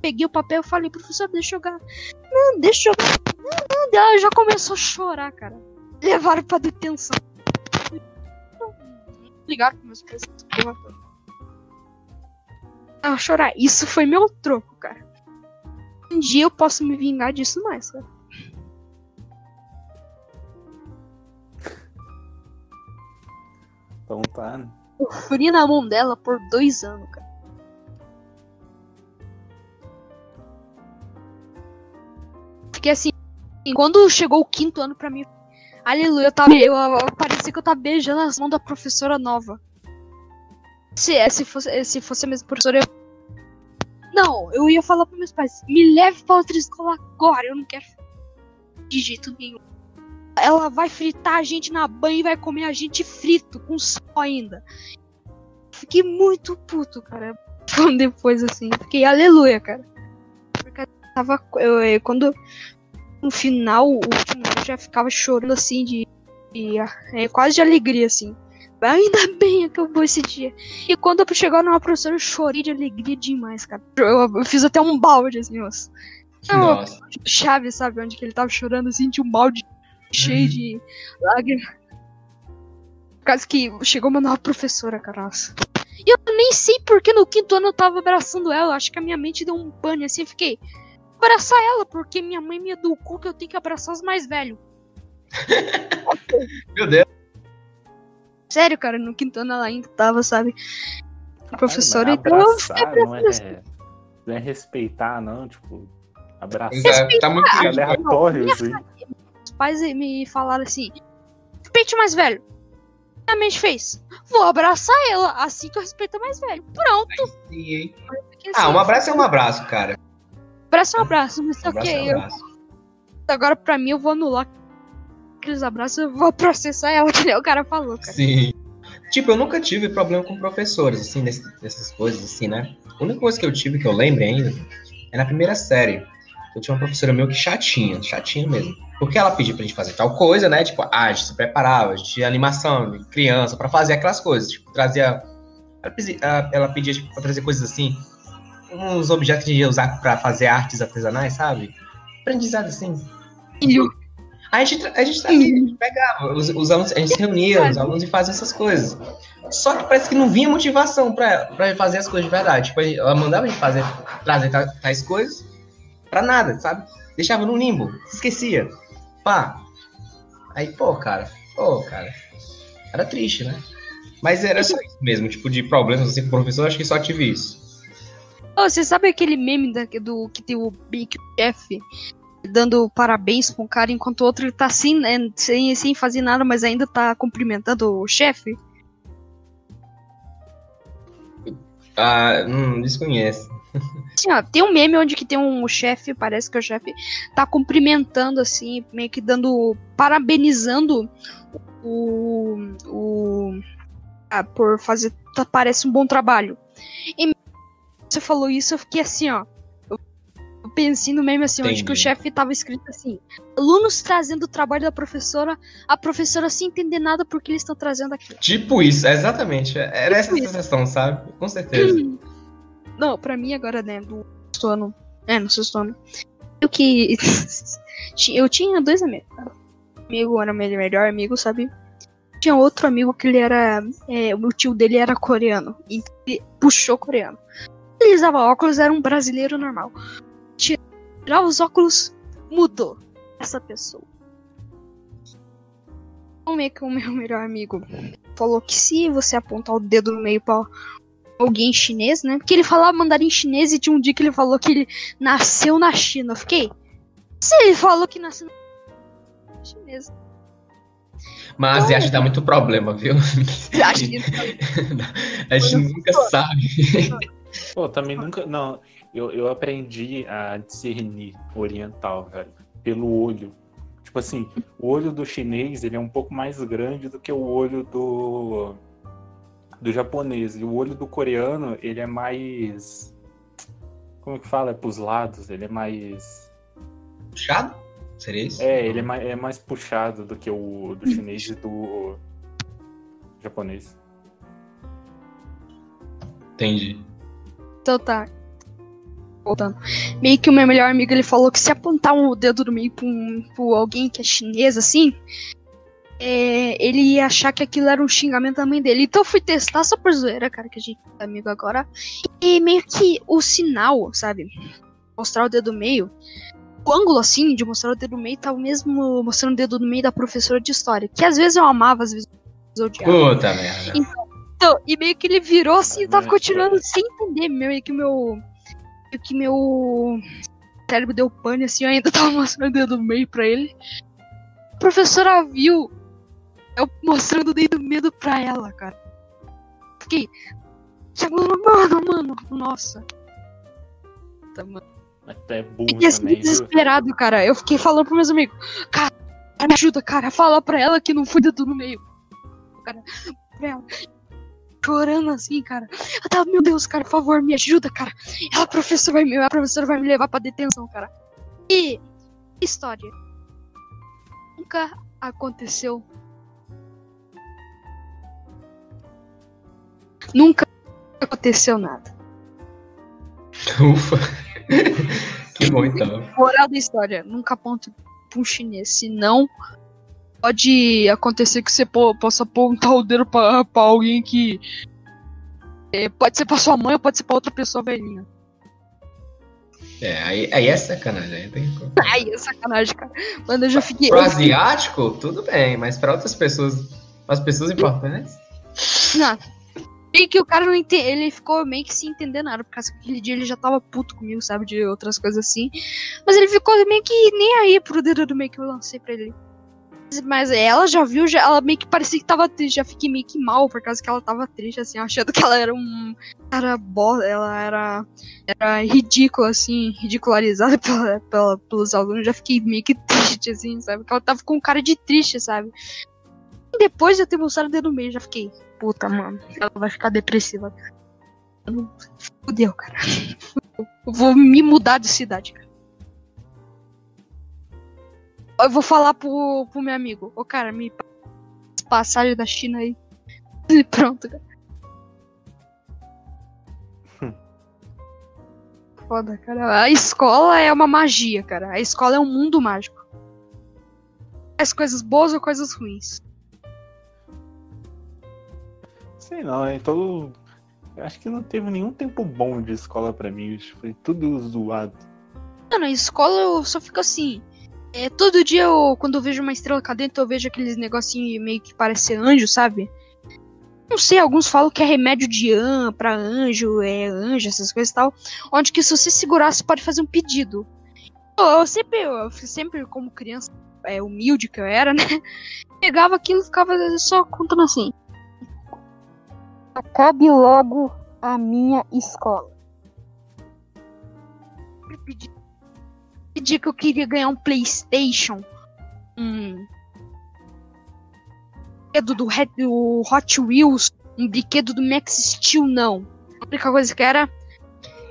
peguei o papel e falei, professor, deixa eu jogar. Não, deixa eu. Não, não, ela já começou a chorar, cara. Levaram pra detenção. Ligaram pros meus pais. porra. Ela chorar. Isso foi meu troco, cara. Um dia eu posso me vingar disso mais, cara. Então tá. né? Eu fui na mão dela por dois anos, cara. Fiquei assim, quando chegou o quinto ano pra mim, aleluia, eu tava, eu, eu- parecia que eu tava beijando as mãos da professora nova. Se, é, se, fosse, se fosse a mesma professora, eu... Não, eu ia falar pros meus pais, me leve pra outra escola agora, eu não quero de jeito nenhum. Ela vai fritar a gente na banha e vai comer a gente frito, com sal ainda. Fiquei muito puto, cara. Depois, assim. Fiquei aleluia, cara. Porque eu tava. Eu- quando. No final, o último, eu já ficava chorando, assim, de. de é, quase de alegria, assim. Ainda bem acabou esse dia. E quando eu chegar numa professora, eu chorei de alegria demais, cara. Eu, eu fiz até um balde, assim, ó. Nossa. Chaves, sabe? Onde que ele tava chorando, assim, tinha um balde cheio de lágrimas. Por causa que chegou uma nova professora, cara. Nossa. E eu nem sei porque no quinto ano eu tava abraçando ela. Acho que a minha mente deu um pane assim. Eu fiquei. Abraçar ela, porque minha mãe me educou que eu tenho que abraçar os mais velhos. Meu Deus. Sério, cara, no quinto ano ela ainda tava, sabe? A professora, então eu não é, não é respeitar, não. Tipo, abraçar. Tá muito É aleatório aí. os pais me falaram assim: respeite o mais velho. Minha mente fez. Vou abraçar ela, assim que eu respeito o mais velho. Pronto. Sim, hein? Porque, Ah, assim, um abraço é um abraço, cara. Abraço é um abraço, mas Um abraço ok. é um eu- abraço. agora pra mim eu vou anular aqueles abraços, eu vou processar ela, que nem o cara falou, cara. Sim. Tipo, eu nunca tive problema com professores, assim, nesse- nessas coisas, assim, né? A única coisa que eu tive, que eu lembro ainda, é na primeira série. Eu tinha uma professora meio que chatinha, chatinha mesmo. Porque ela pedia pra gente fazer tal coisa, né? Tipo, ah, a gente se preparava, a gente tinha animação criança pra fazer aquelas coisas. Tipo, trazia. Ela pedia, ela pedia tipo, pra trazer coisas assim, uns objetos que a gente ia usar pra fazer artes artesanais, sabe? Aprendizado assim. Filho, A gente, a gente trazia, a gente pegava, os, os alunos, a gente se reunia, os alunos e fazia essas coisas. Só que parece que não vinha motivação pra, pra fazer as coisas de verdade. Tipo, ela mandava a gente fazer, trazer ta- tais coisas pra nada, sabe? Deixava no limbo, se esquecia. Pá. Aí, pô, cara, pô, cara. Era triste, né? Mas era só isso mesmo, tipo, de problemas assim com o professor, acho que só tive isso. Ô, você sabe aquele meme da- do que tem o Big Chef dando parabéns pra um cara enquanto o outro ele tá assim, né, sem, sem fazer nada, mas ainda tá cumprimentando o chefe? Ah, hum, desconheço. Assim, ó, tem um meme onde que tem um chefe, parece que o chefe tá cumprimentando, assim, meio que dando. parabenizando o. o. ah, por fazer. tá- parece um bom trabalho. E você falou isso, eu fiquei assim, ó. Eu, pensei no meme assim, onde que o Entendi. chefe tava escrito assim: alunos trazendo o trabalho da professora, a professora sem entender nada porque eles estão trazendo aquilo. Tipo isso, exatamente. Era essa Tipo isso. sensação, sabe? Com certeza. Não, pra mim agora, né, do sexto ano. É, no sexto ano. Eu que. eu tinha dois amigos. amigo era meu melhor amigo, sabe? Tinha outro amigo que ele era. é, o tio dele era coreano. E ele puxou coreano. Ele usava óculos, era um brasileiro normal. Tirar os óculos, mudou essa pessoa. Como é que o meu melhor amigo falou que se você apontar o dedo no meio pra alguém chinês, né? Porque ele falava mandarim chinês e tinha um dia que ele falou que ele nasceu na China. Eu fiquei. Se ele falou que nasceu na chinês. Mas acho que dá muito problema, viu? Acho que a gente nunca sabe. Pô, também nunca. Não, eu, eu aprendi a discernir oriental, velho, pelo olho. Tipo assim, o olho do chinês ele é um pouco mais grande do que o olho do do japonês. E o olho do coreano, ele é mais como que fala? É pros lados, ele é mais puxado? Seria isso? É, ele é mais, é mais puxado do que o do chinês e do japonês. Entendi. Então tá. Voltando. Meio que o meu melhor amigo ele falou que se apontar o dedo do meio pra, um, pra alguém que é chinês, assim, é, ele ia achar que aquilo era um xingamento da mãe dele. Então eu fui testar só por zoeira, cara, que a gente é amigo agora. E meio que o sinal, sabe? Mostrar o dedo do meio. O ângulo, assim, de mostrar o dedo do meio, tá o mesmo mostrando o dedo do meio da professora de história. Que às vezes eu amava, às vezes eu odiava. Puta merda. Então, então, e meio que ele virou assim e tava continuando sem entender. Meio que meu que meu cérebro deu pane assim, eu ainda tava mostrando o dedo do meio pra ele. A professora viu eu mostrando o dedo do medo pra ela, cara. Fiquei. Mano, mano, nossa. Tá, mano. Até burro Fiquei assim, também, desesperado, viu? cara. Eu fiquei falando pros meus amigos, cara, me ajuda, cara. Fala pra ela que não foi dedo no meio. Cara, pra ela chorando assim, cara. Eu tava, meu Deus, cara, por favor, me ajuda, cara. Ela, a professora vai me, a professora vai me levar pra detenção, cara. E história. Nunca aconteceu. Nunca aconteceu nada. Ufa. que bom então. Moral da história, nunca aponte pra um chinês, senão pode acontecer que você possa apontar o dedo pra, pra alguém que. É, pode ser pra sua mãe ou pode ser pra outra pessoa velhinha. É, aí, aí é sacanagem. Aí, tem... aí é sacanagem, cara. Mano, eu já fiquei. Pro asiático, tudo bem, mas pra outras pessoas. As pessoas importantes. Não. E que o cara não entende. Ele ficou meio que sem entender nada, porque aquele dia ele já tava puto comigo, sabe? De outras coisas assim. Mas ele ficou meio que nem aí pro dedo do meio que eu lancei pra ele. Mas ela já viu, já, ela meio que parecia que tava triste. Já fiquei meio que mal por causa que ela tava triste, assim, achando que ela era um. Era bosta, ela era. Era ridícula, assim, ridicularizada pela, pela, pelos alunos. Já fiquei meio que triste, assim, sabe? Porque ela tava com cara de triste, sabe? E depois de eu ter mostrado o dedo no meio, já fiquei. Puta, mano, ela vai ficar depressiva. Fudeu, cara. Eu vou me mudar de cidade, cara. Eu vou falar pro, pro meu amigo. Ô, cara, me passagem da China aí. E pronto, cara. Foda, cara. A escola é uma magia, cara. A escola é um mundo mágico. As coisas boas ou coisas ruins. Sei não, é todo. Acho que não teve nenhum tempo bom de escola pra mim. Foi tudo zoado. Não, na escola eu só fico assim. É, todo dia, eu, quando eu vejo uma estrela cadente, eu vejo aqueles negocinhos meio que parece anjo, sabe? Não sei, alguns falam que é remédio de an pra anjo, é anjo, essas coisas e tal. Onde que se você segurar, você pode fazer um pedido. Eu, eu sempre, eu sempre, como criança é, humilde que eu era, né? Pegava aquilo e ficava só contando assim. Acabe logo a minha escola. Pedi dia que eu queria ganhar um PlayStation. Um brinquedo do, do Hot Wheels. Um brinquedo do Max Steel, não. A única coisa que era.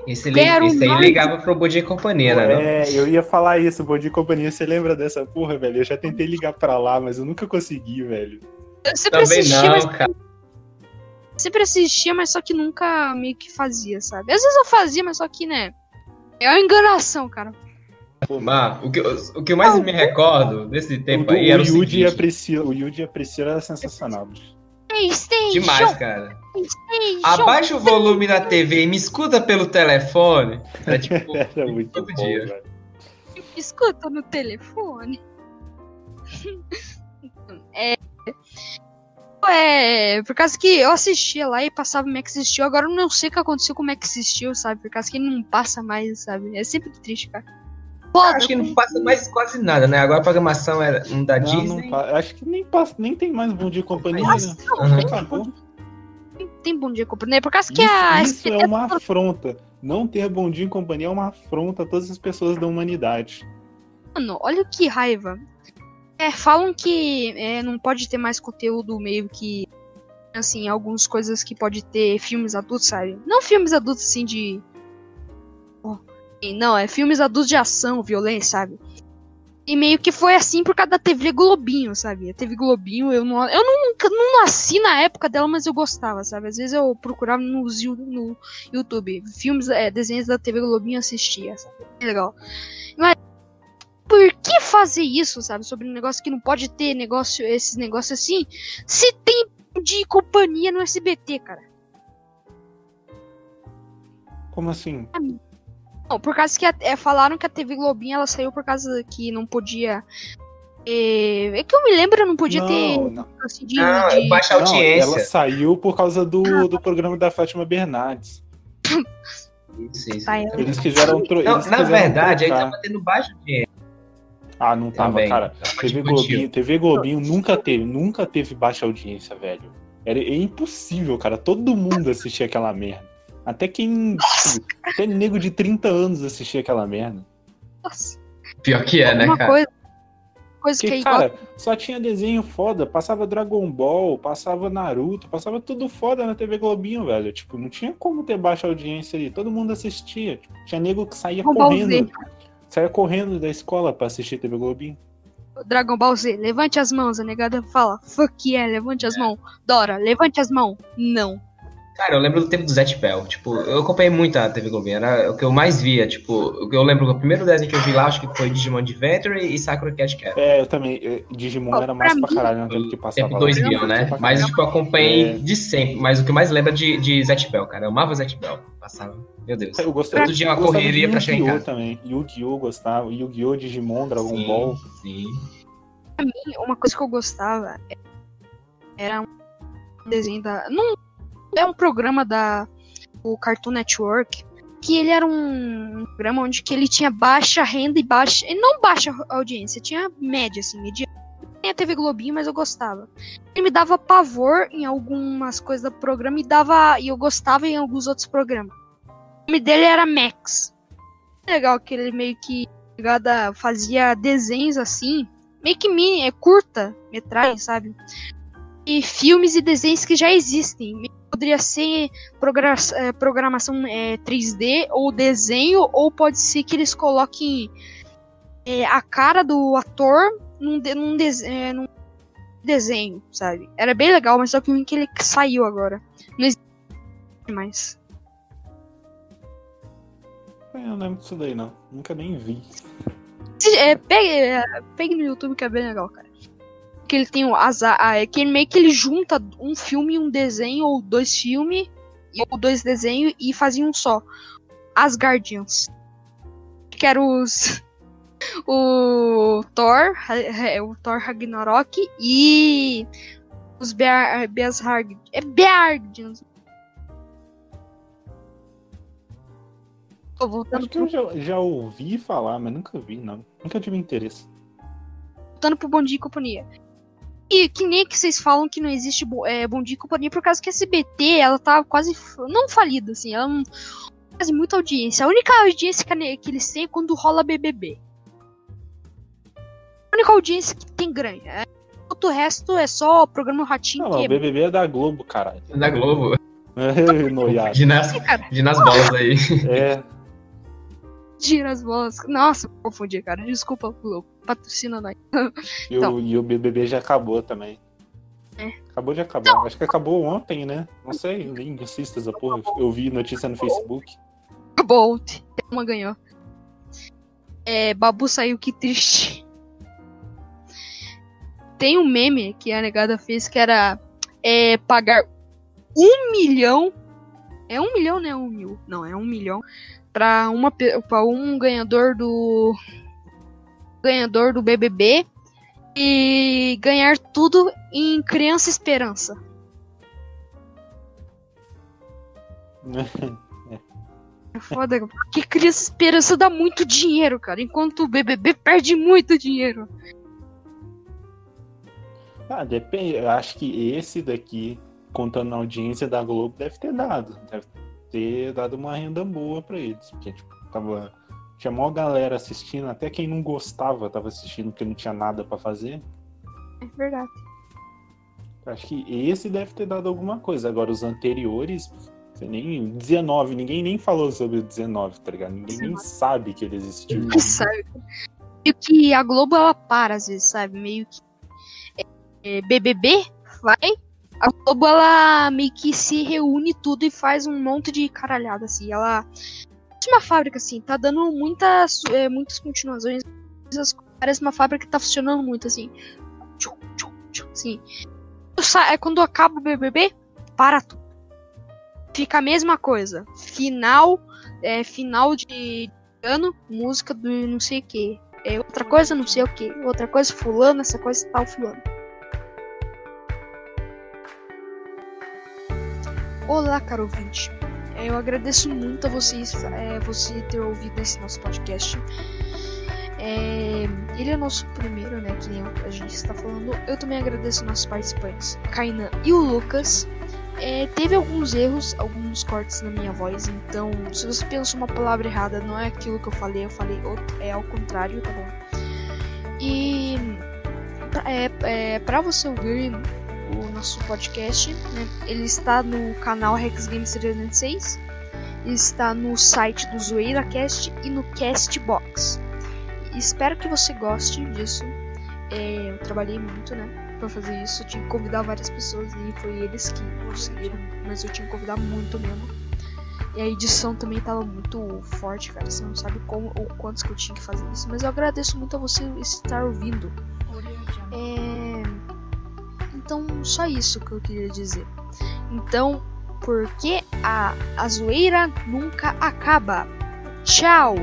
Esse, li esse aí ligava pro Body Companhia, né? É, eu ia falar isso, Body Companhia. Você lembra dessa porra, velho? Eu já tentei ligar pra lá, mas eu nunca consegui, velho. Eu sempre Também assistia, não, mas... cara. Sempre assistia, mas só que nunca meio que fazia, sabe? Às vezes eu fazia, mas só que, né? É uma enganação, cara. Mas, o, que, o que eu mais me recordo desse tempo o, aí era o, o Yuji e a Priscila, o Yuji e a Priscila era sensacional. Demais, cara. Abaixa o volume na TV e me escuta pelo telefone. Era tipo era muito todo bom, dia. Velho. escutam no telefone. é. É, por causa que eu assistia lá e passava o Max Steel, agora eu não sei o que aconteceu com o Max Steel, sabe? Por causa que ele não passa mais, sabe? É sempre triste, cara. Foda, acho que não passa mais quase nada, né? Agora a programação é um da não, Disney. Não, acho que nem, passa, nem tem mais Bom Dia e Companhia, Nossa, né? Uhum. Acabou. Tem Bom Dia e Companhia, por causa que isso, a... Isso é uma afronta. Não ter Bom Dia e Companhia é uma afronta a todas as pessoas da humanidade. Mano, olha que raiva. É, falam que é, não pode ter mais conteúdo meio que. Assim, algumas coisas que pode ter filmes adultos, sabe? Não filmes adultos assim de. Oh, não, é filmes adultos de ação, violência, sabe? E meio que foi assim por causa da TV Globinho, sabe? A TV Globinho, eu não. Eu nunca não nasci na época dela, mas eu gostava, sabe? Às vezes eu procurava no, no YouTube. Filmes, é, desenhos da TV Globinho assistia, sabe? Legal. Mas por que fazer isso, sabe? Sobre um negócio que não pode ter negócio, esses negócios assim, se tem de companhia no SBT, cara. Como assim? Não, por causa que é, falaram que a TV Globinha ela saiu por causa que não podia. É, é que eu me lembro, não podia não, ter. Não. Assim, de, não, de... baixa audiência. Não, ela saiu por causa do, ah, do programa da Fátima Bernardes. Isso, isso. Eles quiseram. Tro... Não, eles na verdade, trocar. aí tava tendo baixa audiência. Ah, não tava, Também, cara. TV Globinho, TV Globinho nunca teve, nunca teve baixa audiência, velho. Era é impossível, cara. Todo mundo assistia aquela merda. Até quem. Até nego de 30 anos assistia aquela merda. Nossa. Pior que é, né, cara? Coisa, coisa Porque, que é cara, só tinha desenho foda. Passava Dragon Ball, passava Naruto, passava tudo foda na TV Globinho, velho. Tipo, não tinha como ter baixa audiência ali. Todo mundo assistia. Tipo, tinha nego que saía correndo. Saia correndo da escola pra assistir TV Globinho. Dragon Ball Z, levante as mãos. A negada fala, fuck yeah, levante as é. mãos. Dora, levante as mãos. Não. Cara, eu lembro do tempo do Zet Bell. Tipo, eu acompanhei muito a TV Globinho. Era o que eu mais via. Tipo, o que eu lembro, o primeiro desenho que eu vi lá, acho que foi Digimon Adventure e Sakura Cat Cat. É, eu também. Digimon oh, era mais pra, pra caralho no tempo que passava. Tempo 2000, né? Mas, tipo, eu acompanhei é. de sempre. Mas o que mais lembra é de, de Zet Bell, cara. Eu amava Zet Bell. Passava. Meu Deus. Eu gostava, Todo dia uma correria pra chegar em casa. também. Yu-Gi-Oh! gostava. Yu-Gi-Oh! Digimon, Dragon sim, Ball. Sim. Pra mim, uma coisa que eu gostava era um desenho da. Não é um programa da o Cartoon Network que ele era um programa onde que ele tinha baixa renda e baixa, e não baixa audiência, tinha média assim, média. Tem a TV Globinho, mas eu gostava. Ele me dava pavor em algumas coisas do programa e dava e eu gostava em alguns outros programas. O nome dele era Max. Legal que ele meio que fazia desenhos assim, meio que mini, é curta metragem, sabe? E filmes e desenhos que já existem poderia ser é, programação é, 3D ou desenho, ou pode ser que eles coloquem é, a cara do ator num, de, num, de, é, num, desenho, sabe? Era bem legal, mas só que o que ele saiu agora. Não existe mais. Eu não lembro disso daí, não. Nunca nem vi. É, pegue, é, pegue no YouTube que é bem legal, cara que ele tem o azar. É que meio que ele junta um filme e um desenho, ou dois filmes, ou dois desenhos, e fazia um só. As Guardians. Que era os. O Thor, o Thor Ragnarok e os Bear, Beasharg. É Beardians. Tô voltando que pro... eu já, já, ouvi falar, mas nunca vi, não. Nunca tive interesse. Voltando pro Bom Dia e Companhia. E que nem que vocês falam que não existe é, Bom Dia e Companhia por causa que a SBT, ela tá quase, não falida, assim, ela não faz muita audiência. A única audiência que eles têm é quando rola BBB. A única audiência que tem grande. É, o resto é só o programa Ratinho. Não, que... o BBB é da Globo, caralho. É da Globo. É, noiado. De nas, de nas bolas aí. É. Gira as bolas. Nossa, confundi, cara. Desculpa, Globo patrocina nós. E, então. o, e o BBB já acabou também. É. Acabou de acabar. Então, Acho que acabou ontem, né? Não sei, nem assista essa porra. Eu vi notícia no Facebook. Acabou ontem. Uma ganhou. É, Babu saiu, que triste. Tem um meme que a negada fez que era é, pagar um milhão. É um milhão, né? Um mil. Não, é um milhão. Pra, uma, pra um ganhador do ganhador do BBB e ganhar tudo em Criança Esperança. É foda, porque Criança Esperança dá muito dinheiro, cara, enquanto o BBB perde muito dinheiro. Ah, depende. Eu acho que esse daqui, contando na audiência da Globo, deve ter dado. Deve ter dado uma renda boa pra eles. Porque, tipo, tava. Tinha maior galera assistindo, até quem não gostava tava assistindo porque não tinha nada para fazer. É verdade. Acho que esse deve ter dado alguma coisa. Agora, os anteriores, nem 19, ninguém nem falou sobre o 19, tá ligado? Ninguém 19. nem sabe que ele existiu. Ninguém sabe. Meio que a Globo ela para às vezes, sabe? Meio que é, BBB vai, a Globo ela meio que se reúne tudo e faz um monte de caralhada assim. Ela uma fábrica assim, tá dando muitas é, muitas continuações, parece uma fábrica que tá funcionando muito assim. Assim. É quando acaba o BBB, para tudo. Fica a mesma coisa. Final, é, final de ano, música do não sei o que. É outra coisa, não sei o que. Outra coisa, fulano, essa coisa tal, fulano. Olá, caro ouvinte. Eu agradeço muito a vocês, é, você ter ouvido esse nosso podcast. É, ele é nosso primeiro, né? Que nem a gente está falando. Eu também agradeço nossos participantes, Kainan e o Lucas. É, teve alguns erros, alguns cortes na minha voz, então se você pensa uma palavra errada, não é aquilo que eu falei, eu falei outro, é ao contrário, tá bom? E é, é, para você ouvir nosso podcast. Né? Ele está no canal Rex Games 306, está no site do ZoeiraCast e no Castbox. Espero que você goste disso. É, eu trabalhei muito, né? Pra fazer isso, eu tinha que convidar várias pessoas e foi eles que conseguiram, mas eu tinha que convidar muito mesmo. E a edição também tava muito forte, cara. Você não sabe como ou quantos que eu tinha que fazer isso. Mas eu agradeço muito a você estar ouvindo. É... Então, só isso que eu queria dizer. Então, porque a, a zoeira nunca acaba. Tchau!